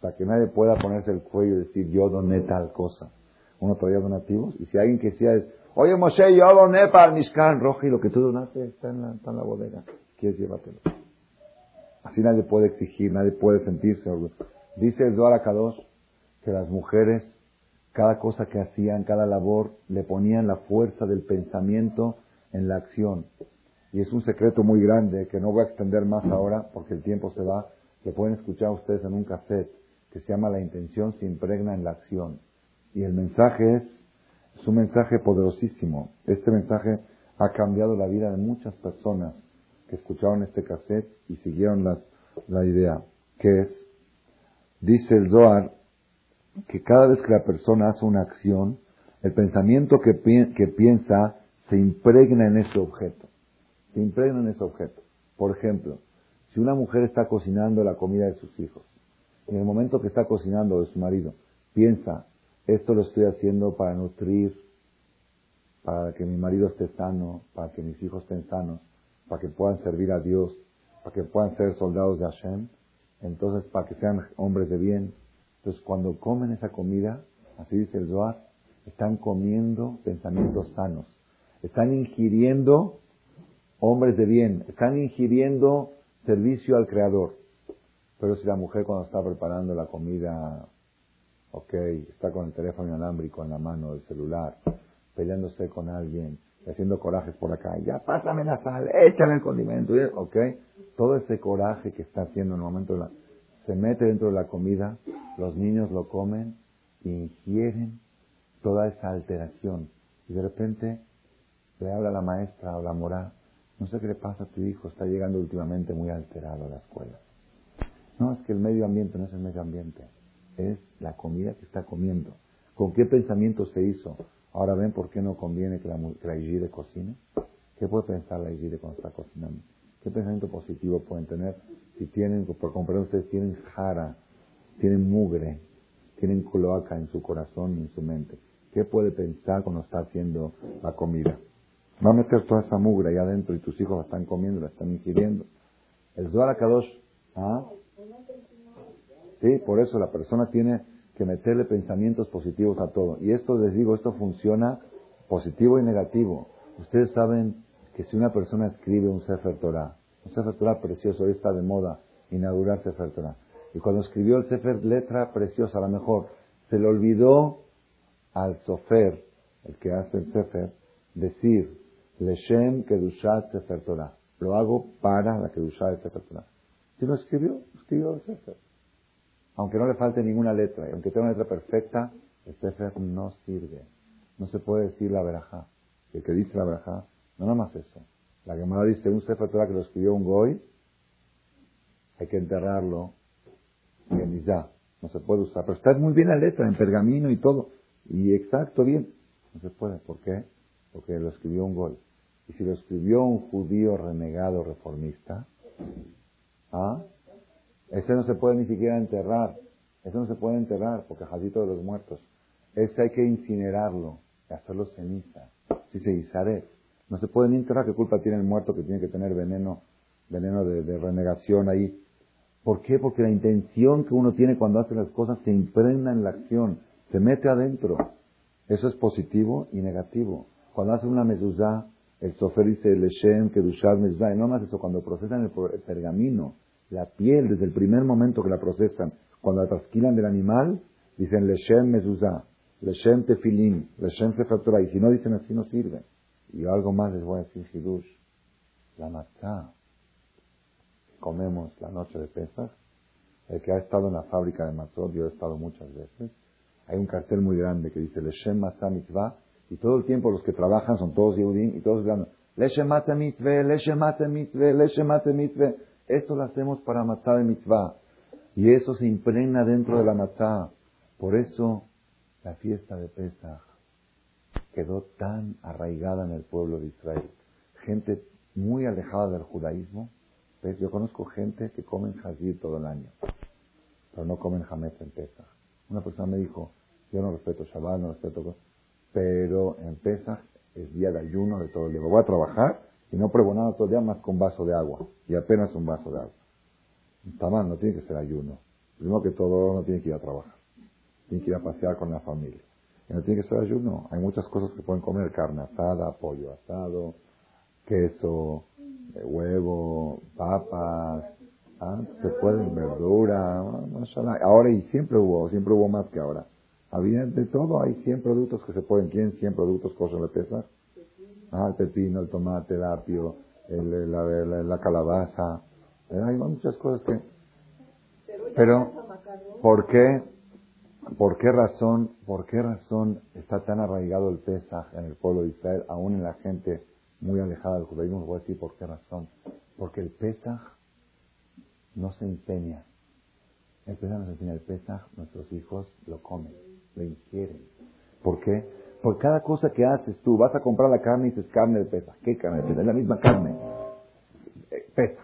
Para que nadie pueda ponerse el cuello y decir, yo doné tal cosa. Uno todavía donativos. Y si alguien que sea es, oye Moshe, yo doné para el Mishkan, Roji, lo que tú donaste está en la, bodega. ¿Quieres llevártelo? Así nadie puede exigir, nadie puede sentirse. Dice el Zohar Kadosh que las mujeres, cada cosa que hacían, cada labor, le ponían la fuerza del pensamiento en la acción. Y es un secreto muy grande que no voy a extender más ahora porque el tiempo se va, que pueden escuchar ustedes en un cassette que se llama La intención se impregna en la acción. Y el mensaje es, es un mensaje poderosísimo. Este mensaje ha cambiado la vida de muchas personas que escucharon este cassette y siguieron la idea, que es Dice el Zohar que cada vez que la persona hace una acción, el pensamiento que, que piensa se impregna en ese objeto. Se impregna en ese objeto. Por ejemplo, si una mujer está cocinando la comida de sus hijos, en el momento que está cocinando de su marido, piensa, esto lo estoy haciendo para nutrir, para que mi marido esté sano, para que mis hijos estén sanos, para que puedan servir a Dios, para que puedan ser soldados de Hashem, entonces para que sean hombres de bien. Entonces cuando comen esa comida, así dice el Zohar, están comiendo pensamientos sanos, están ingiriendo hombres de bien, están ingiriendo servicio al Creador. Pero si la mujer cuando está preparando la comida, ok, está con el teléfono inalámbrico en la mano, el celular, peleándose con alguien, haciendo corajes por acá, ya pásame la sal, échale el condimento, ok, todo ese coraje que está haciendo en el momento se mete dentro de la comida, los niños lo comen, ingieren toda esa alteración y de repente le habla la maestra o la mora, no sé qué le pasa a tu hijo, está llegando últimamente muy alterado a la escuela. No, es que el medio ambiente no es el medio ambiente, es la comida que está comiendo. ¿Con qué pensamiento se hizo? Ahora ven por qué no conviene que la, que la cocine. ¿Qué puede pensar la Igire cuando está cocinando? ¿Qué pensamiento positivo pueden tener si tienen, por comprar ustedes, tienen jara, tienen mugre, tienen cloaca en su corazón y en su mente? ¿Qué puede pensar cuando está haciendo la comida? Va a meter toda esa mugre ahí adentro y tus hijos la están comiendo, la están ingiriendo. El Zohar Kadosh, ¿ah? Sí, por eso la persona tiene que meterle pensamientos positivos a todo. Y esto les digo, esto funciona positivo y negativo. Ustedes saben que si una persona escribe un Sefer Torah, un Sefer Torah precioso, hoy está de moda inaugurar Sefer Torah. Y cuando escribió el Sefer, letra preciosa, a lo mejor, se le olvidó al Sofer, el que hace el Sefer, decir, Leshem Kedushat Sefer Torah. Lo hago para la que el Sefer Si lo escribió, escribió el Sefer. Aunque no le falte ninguna letra, y aunque tenga una letra perfecta, el Sefer no sirve. No se puede decir la verajá. El que dice la verajá, no nada más eso. La Gemara dice, un Sefer Torah que lo escribió un goy, hay que enterrarlo y ya, no se puede usar. Pero está muy bien la letra, en pergamino y todo. Y exacto, bien. No se puede. ¿Por qué? Porque lo escribió un goy. Y si lo escribió un judío renegado reformista, ¿ah? Ese no se puede ni siquiera enterrar. Ese no se puede enterrar porque jadito de los muertos. Ese hay que incinerarlo y hacerlo ceniza. Si se guisaré. No se puede ni enterrar. ¿Qué culpa tiene el muerto que tiene que tener veneno, veneno de, renegación ahí? ¿Por qué? Porque la intención que uno tiene cuando hace las cosas se impregna en la acción, se mete adentro. Eso es positivo y negativo. Cuando hace una mezuzá, el sofer dice Leshem, Kedushad, Mezuzá, y no más eso, cuando procesan el pergamino, la piel, desde el primer momento que la procesan, cuando la trasquilan del animal, dicen Leshem Mezuzá, Leshem Tefilin, Leshem Sefer y si no dicen así no sirve. Y algo más les voy a decir, Hidush, la matzah comemos la noche de Pesach, el que ha estado en la fábrica de matzot, yo he estado muchas veces, hay un cartel muy grande que dice Leshem Matzah Mitzvah, y todo el tiempo los que trabajan son todos Yehudim, y todos gritando, Leshem Matzah Mitzvah, Leshem Matzah Mitzvah, Leshem Matzah Mitzvah, esto lo hacemos para Matzah de Mitzvah. Y eso se impregna dentro de la Matzah. Por eso la fiesta de Pesach quedó tan arraigada en el pueblo de Israel. Gente muy alejada del judaísmo. ¿Ves? Yo conozco gente que comen jazir todo el año, pero no comen jamés en Pesach. Una persona me dijo, yo no respeto Shabbat, no respeto... Pero en Pesach es día de ayuno de todo el día. Voy a trabajar y no pruebo nada todo el día más con vaso de agua. Y apenas un vaso de agua. Está mal, no tiene que ser ayuno. Primero que todo, no tiene que ir a trabajar. Tiene que ir a pasear con la familia. Y no tiene que ser ayuno. Hay muchas cosas que pueden comer. Carne asada, pollo asado, queso, eh, huevo, papas. ¿ah? Se pueden, verdura. Ahora y siempre hubo, siempre hubo más que ahora. Había de todo. Hay 100 productos que se pueden. ¿Quién 100 productos cosas de pesar? Ah, el pepino, el tomate, el apio, el, la, calabaza. Eh, hay muchas cosas que... Pero, ¿por qué? ¿Por qué razón, por qué razón está tan arraigado el Pesaj en el pueblo de Israel, aún en la gente muy alejada del judaísmo? Voy a por qué razón. Porque el Pesaj no se empeña. El Pesaj no se empeña. El Pesaj, nuestros hijos lo comen, lo ingieren. ¿Por qué? Por cada cosa que haces tú, vas a comprar la carne y dices carne de pesa. ¿Qué carne de pesa? Es la misma carne. Eh, pesa.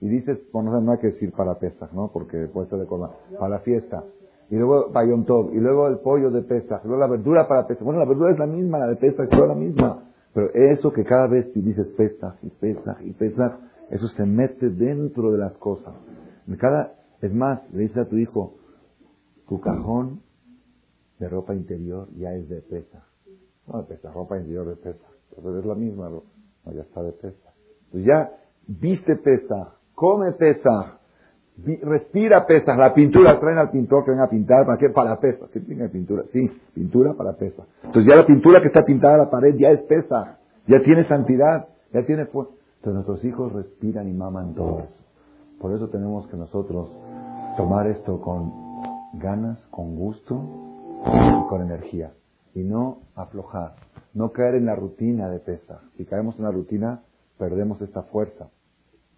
Y dices, bueno, no hay que decir para pesa, ¿no? Porque puede ser de colma. Para la fiesta. Y luego Bayón Y luego el pollo de pesa. Luego la verdura para pesa. Bueno, la verdura es la misma, la de pesa es la misma. Pero eso que cada vez dices pesa y pesa y pesa, eso se mete dentro de las cosas. Cada, es más, le dices a tu hijo, tu cajón de ropa interior ya es de pesa. No de pesa, ropa interior de pesa. Pero es la misma. No, ya está de pesa. Entonces ya viste pesa, come pesa, respira pesa. La pintura traen al pintor que venga a pintar. ¿Para qué? Para pesa. ¿Qué tiene pintura? Sí, pintura para pesa. Entonces ya la pintura que está pintada a la pared ya es pesa. Ya tiene santidad. Ya tiene fuerza. Entonces nuestros hijos respiran y maman todo eso. Por eso tenemos que nosotros tomar esto con ganas, con gusto con energía. Y no aflojar, no caer en la rutina de pesa. Si caemos en la rutina, perdemos esta fuerza.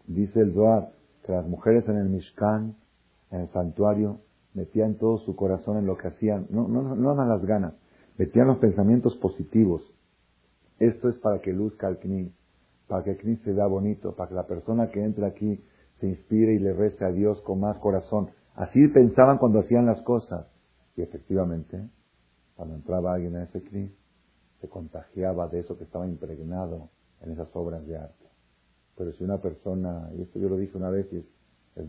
Dice el Zohar que las mujeres en el Mishkan, en el santuario, metían todo su corazón en lo que hacían, no, no, no las ganas, metían los pensamientos positivos. Esto es para que luzca el Kni, para que el Kni se vea bonito, para que la persona que entre aquí se inspire y le rece a Dios con más corazón. Así pensaban cuando hacían las cosas. Y efectivamente, cuando entraba alguien a ese CRI, se contagiaba de eso que estaba impregnado en esas obras de arte. Pero si una persona, y esto yo lo dije una vez y es, es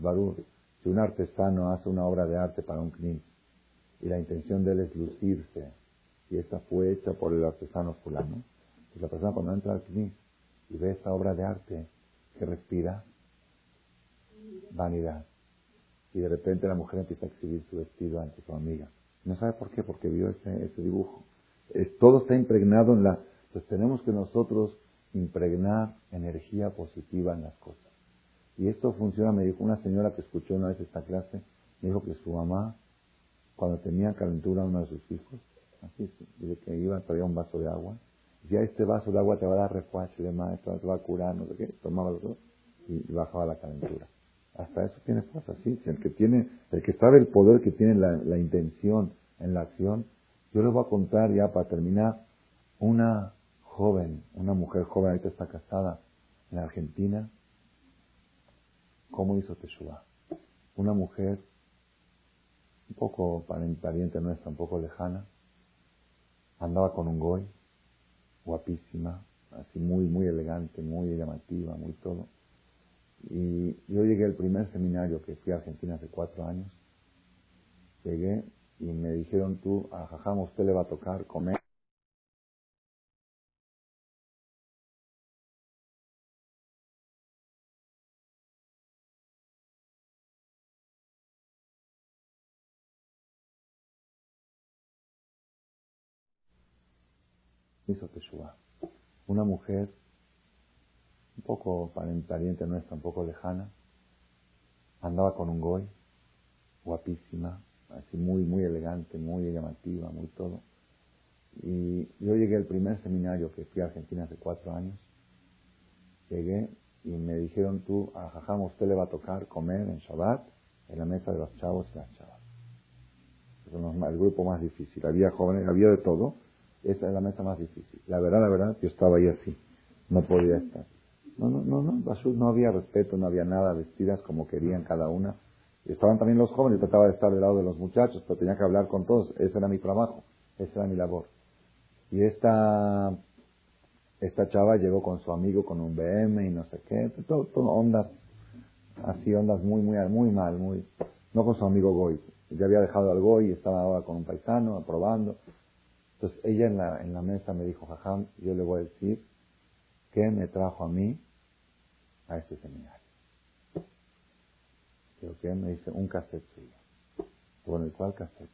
si un artesano hace una obra de arte para un CNI y la intención de él es lucirse, y esta fue hecha por el artesano fulano, pues la persona cuando entra al CNI y ve esta obra de arte, que respira? Vanidad. Y de repente la mujer empieza a exhibir su vestido ante su amiga. No sabe por qué, porque vio ese, ese dibujo. Es, todo está impregnado en la... Pues tenemos que nosotros impregnar energía positiva en las cosas. Y esto funciona, me dijo una señora que escuchó una vez esta clase, me dijo que su mamá, cuando tenía calentura a uno de sus hijos, así, dice que iba, traía un vaso de agua, decía, este vaso de agua te va a dar refuerzo te va a curar, no sé qué, tomaba los dos y bajaba la calentura. Hasta eso tiene fuerza, sí. El que tiene, el que sabe el poder que tiene la, intención en la acción, yo les voy a contar ya para terminar, una joven, una mujer joven, ahorita está casada en Argentina, ¿cómo hizo Teshuvah? Una mujer un poco pariente nuestra, un poco lejana, andaba con un goy, guapísima, así muy, muy elegante, muy llamativa, muy todo. Y yo llegué al primer seminario que fui a Argentina hace cuatro años. Llegué y me dijeron tú, a Jajam, usted le va a tocar comer. Hizo Teshuvah. Una mujer un poco pariente nuestra, un poco lejana, andaba con un goy, guapísima, así muy, muy elegante, muy llamativa, muy todo. Y yo llegué al primer seminario que fui a Argentina hace cuatro años. Llegué y me dijeron tú, a Jajam, usted le va a tocar comer en Shabbat en la mesa de los chavos y las chavas. Es el grupo más difícil. Había jóvenes, había de todo. Esa es la mesa más difícil. La verdad, la verdad, yo estaba ahí así. No podía estar. No, no, no, no, no había respeto, no había nada, vestidas como querían cada una. Estaban también los jóvenes, trataba de estar del lado de los muchachos, pero tenía que hablar con todos, ese era mi trabajo, esa era mi labor. Y esta, esta chava llegó con su amigo con un BM y no sé qué, todo, todo ondas, así ondas muy, muy, muy mal, muy, no con su amigo Goy. Ya había dejado al Goy estaba ahora con un paisano, aprobando. Entonces ella en la, en la mesa me dijo, jajam, yo le voy a decir qué me trajo a mí a este seminario. Creo que me dice un cassette suyo. ¿Con el cual cassette?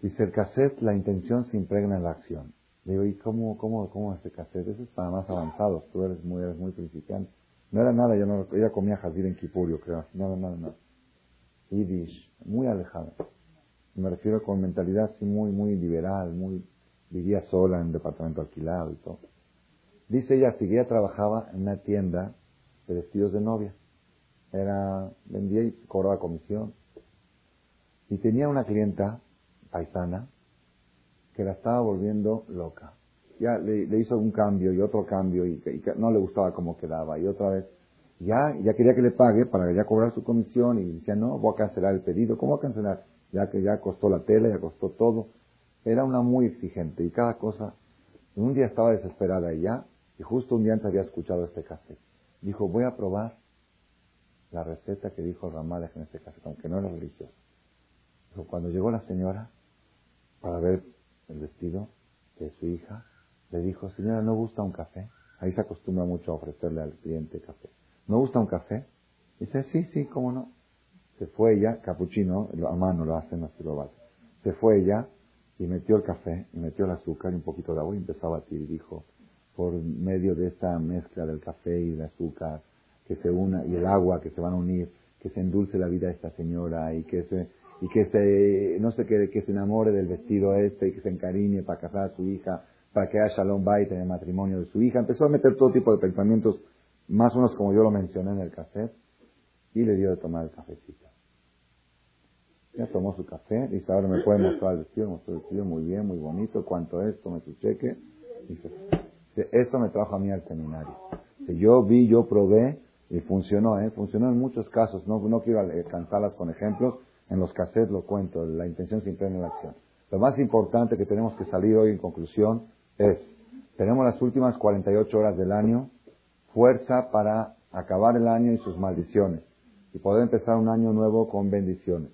Dice el cassette, la intención se impregna en la acción. Le digo, ¿y cómo, cómo, cómo este cassette? Eso es para más avanzados, tú eres muy, eres muy principiante. No era nada, yo no, ella comía jazir en Kipurio, creo. Nada, nada, nada. Yiddish, muy alejada. Me refiero con mentalidad así muy, muy liberal, muy, vivía sola en un departamento alquilado y todo. Dice ella que ella trabajaba en una tienda de vestidos de novia. Era, vendía y cobraba comisión. Y tenía una clienta paisana que la estaba volviendo loca. Ya le, hizo un cambio y otro cambio y, no le gustaba cómo quedaba. Y otra vez, ya, ya quería que le pague para ya cobrar su comisión y decía, no, voy a cancelar el pedido. ¿Cómo a cancelar? Ya que ya costó la tela, ya costó todo. Era una muy exigente y cada cosa. Un día estaba desesperada y ya y justo un día antes había escuchado este cassette. Dijo, voy a probar la receta que dijo Ramales en este cassette, aunque no era religioso. Dijo, cuando llegó la señora para ver el vestido de su hija, le dijo, señora, ¿no gusta un café? Ahí se acostumbra mucho a ofrecerle al cliente café. ¿No gusta un café? Dice, sí, sí, cómo no. Se fue ella, capuchino, a mano lo hacen, así lo vale. Se fue ella y metió el café, y metió el azúcar y un poquito de agua y empezó a batir. Y dijo, por medio de esta mezcla del café y del azúcar que se una y el agua que se van a unir, que se endulce la vida de esta señora y que se y que se no sé que, que se enamore del vestido este y que se encariñe para casar a su hija, para que haya shalom bait en el matrimonio de su hija. Empezó a meter todo tipo de pensamientos, más o menos como yo lo mencioné en el café, y le dio de tomar el cafecito. Ya tomó su café, dice, ahora me puede mostrar el vestido, mostró el vestido muy bien, muy bonito, cuánto es, tome su cheque, dice, eso me trajo a mí al seminario. Yo vi, yo probé y funcionó, ¿eh? Funcionó en muchos casos. No, no quiero cansarlas con ejemplos. En los cassettes lo cuento. La intención siempre en la acción. Lo más importante que tenemos que salir hoy en conclusión es, tenemos las últimas 48 horas del año, fuerza para acabar el año y sus maldiciones y poder empezar un año nuevo con bendiciones.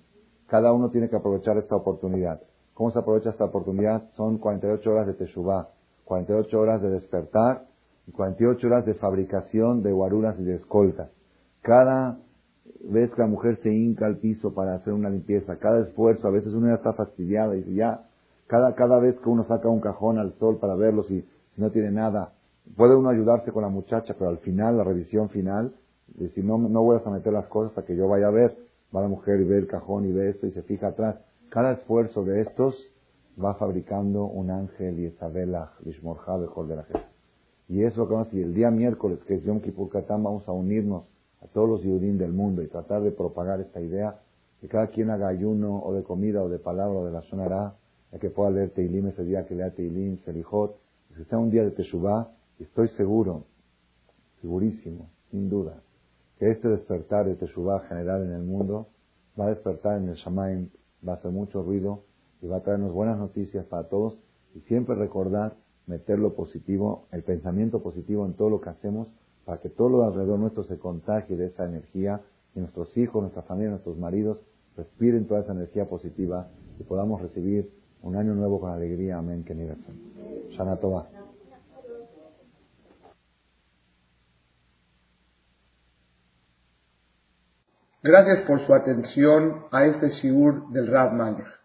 Cada uno tiene que aprovechar esta oportunidad. ¿Cómo se aprovecha esta oportunidad? Son 48 horas de Teshuvah 48 horas de despertar y 48 horas de fabricación de guaruras y de escoltas. Cada vez que la mujer se hinca al piso para hacer una limpieza, cada esfuerzo, a veces uno ya está fastidiada y ya, cada, cada vez que uno saca un cajón al sol para verlo si, no tiene nada, puede uno ayudarse con la muchacha, pero al final, la revisión final, decir, no, no voy a meter las cosas hasta que yo vaya a ver. Va la mujer y ve el cajón y ve esto y se fija atrás. Cada esfuerzo de estos va fabricando un ángel y Isabela, Lishmorja, mejor de la. Y es lo que vamos a decir. El día miércoles, que es Yom Kippur Katán, vamos a unirnos a todos los Yudim del mundo y tratar de propagar esta idea que cada quien haga ayuno o de comida o de palabra o de la sonará, que pueda leer Teilim ese día que lea Teilim, Selijot, que sea un día de Teshuvah, estoy seguro, segurísimo, sin duda, que este despertar de Teshuvah general en el mundo va a despertar en el Shamaim, va a hacer mucho ruido y va a traernos buenas noticias para todos y siempre recordar meter lo positivo, el pensamiento positivo en todo lo que hacemos para que todo lo alrededor nuestro se contagie de esa energía y nuestros hijos, nuestra familia, nuestros maridos respiren toda esa energía positiva y podamos recibir un año nuevo con alegría. Amén. Que Shana Tova. Gracias por su atención a este shiur del Rav Malech.